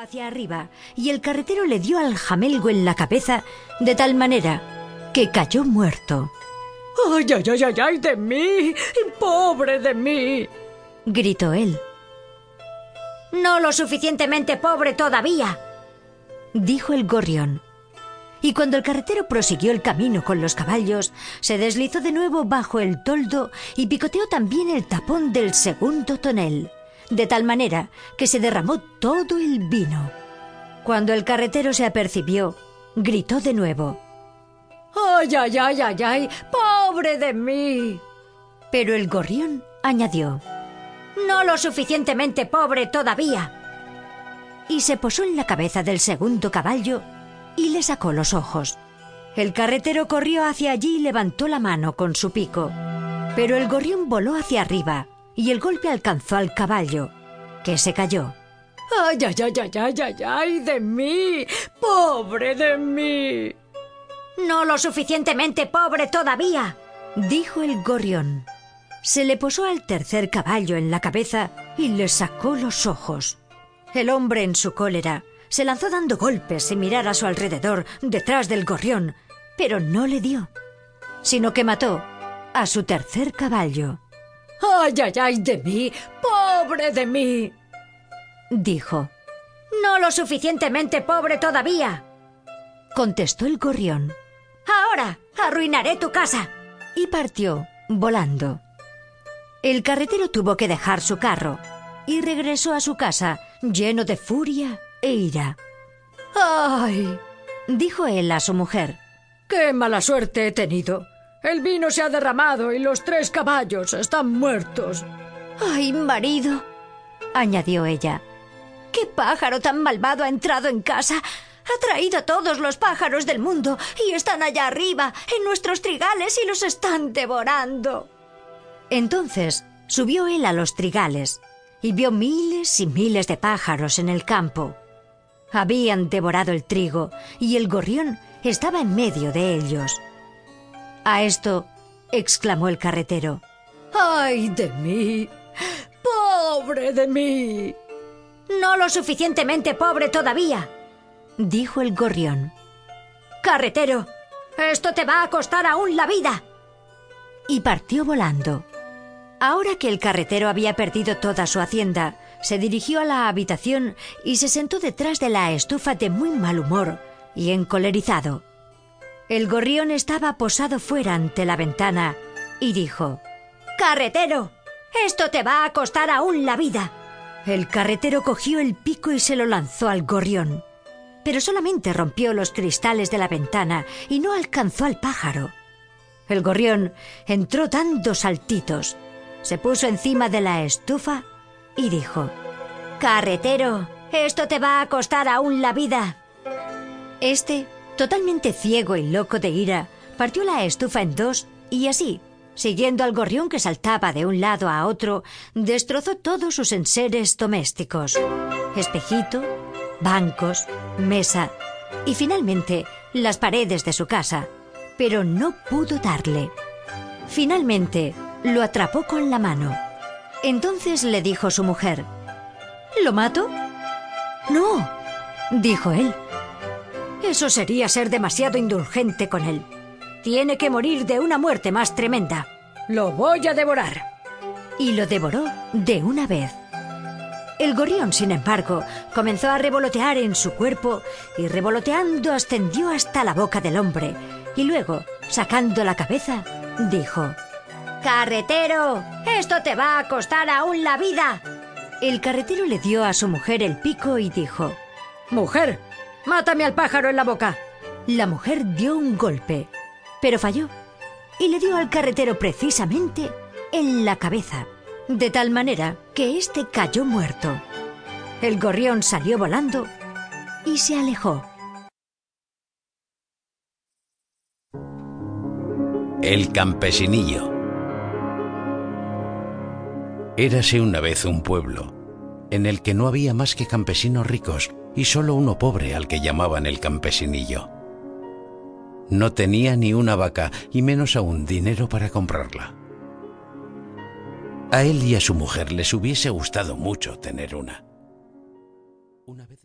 hacia arriba y el carretero le dio al jamelgo en la cabeza de tal manera que cayó muerto. ¡Ay, ay, ay, ay, ay de mí! ¡Pobre de mí! gritó él. No lo suficientemente pobre todavía, dijo el gorrión. Y cuando el carretero prosiguió el camino con los caballos, se deslizó de nuevo bajo el toldo y picoteó también el tapón del segundo tonel, de tal manera que se derramó todo el vino. Cuando el carretero se apercibió, gritó de nuevo. ¡Ay, ay, ay, ay, ay! ¡Pobre de mí! Pero el gorrión añadió. No lo suficientemente pobre todavía. Y se posó en la cabeza del segundo caballo y le sacó los ojos. El carretero corrió hacia allí y levantó la mano con su pico. Pero el gorrión voló hacia arriba y el golpe alcanzó al caballo, que se cayó. ¡Ay, ay, ay, ay, ay, ay, ay, de mí! ¡Pobre de mí! No lo suficientemente pobre todavía, dijo el gorrión. Se le posó al tercer caballo en la cabeza y le sacó los ojos. El hombre en su cólera se lanzó dando golpes sin mirar a su alrededor detrás del gorrión, pero no le dio, sino que mató a su tercer caballo. ¡Ay, ay, ay de mí! ¡Pobre de mí! dijo. No lo suficientemente pobre todavía, contestó el gorrión. Ahora arruinaré tu casa. Y partió, volando. El carretero tuvo que dejar su carro y regresó a su casa lleno de furia e ira. ¡Ay! dijo él a su mujer. ¡Qué mala suerte he tenido! El vino se ha derramado y los tres caballos están muertos. ¡Ay, marido! añadió ella. ¿Qué pájaro tan malvado ha entrado en casa? Ha traído a todos los pájaros del mundo y están allá arriba, en nuestros trigales, y los están devorando. Entonces subió él a los trigales y vio miles y miles de pájaros en el campo. Habían devorado el trigo y el gorrión estaba en medio de ellos. A esto exclamó el carretero. ¡Ay de mí! ¡Pobre de mí! No lo suficientemente pobre todavía, dijo el gorrión. Carretero, esto te va a costar aún la vida. Y partió volando. Ahora que el carretero había perdido toda su hacienda, se dirigió a la habitación y se sentó detrás de la estufa de muy mal humor y encolerizado. El gorrión estaba posado fuera ante la ventana y dijo Carretero, esto te va a costar aún la vida. El carretero cogió el pico y se lo lanzó al gorrión, pero solamente rompió los cristales de la ventana y no alcanzó al pájaro. El gorrión entró dando saltitos, se puso encima de la estufa y dijo Carretero, esto te va a costar aún la vida. Este, totalmente ciego y loco de ira, partió la estufa en dos y así, siguiendo al gorrión que saltaba de un lado a otro, destrozó todos sus enseres domésticos. Espejito, bancos, mesa y finalmente las paredes de su casa, pero no pudo darle. Finalmente lo atrapó con la mano. Entonces le dijo su mujer, ¿Lo mato? No, dijo él. Eso sería ser demasiado indulgente con él. Tiene que morir de una muerte más tremenda. Lo voy a devorar. Y lo devoró de una vez. El gorrión, sin embargo, comenzó a revolotear en su cuerpo y revoloteando ascendió hasta la boca del hombre y luego, sacando la cabeza, dijo Carretero, esto te va a costar aún la vida. El carretero le dio a su mujer el pico y dijo Mujer, mátame al pájaro en la boca. La mujer dio un golpe, pero falló y le dio al carretero precisamente en la cabeza, de tal manera que éste cayó muerto. El gorrión salió volando y se alejó. El campesinillo. Érase una vez un pueblo en el que no había más que campesinos ricos y solo uno pobre al que llamaban el campesinillo. No tenía ni una vaca y menos aún dinero para comprarla. A él y a su mujer les hubiese gustado mucho tener una. Una vez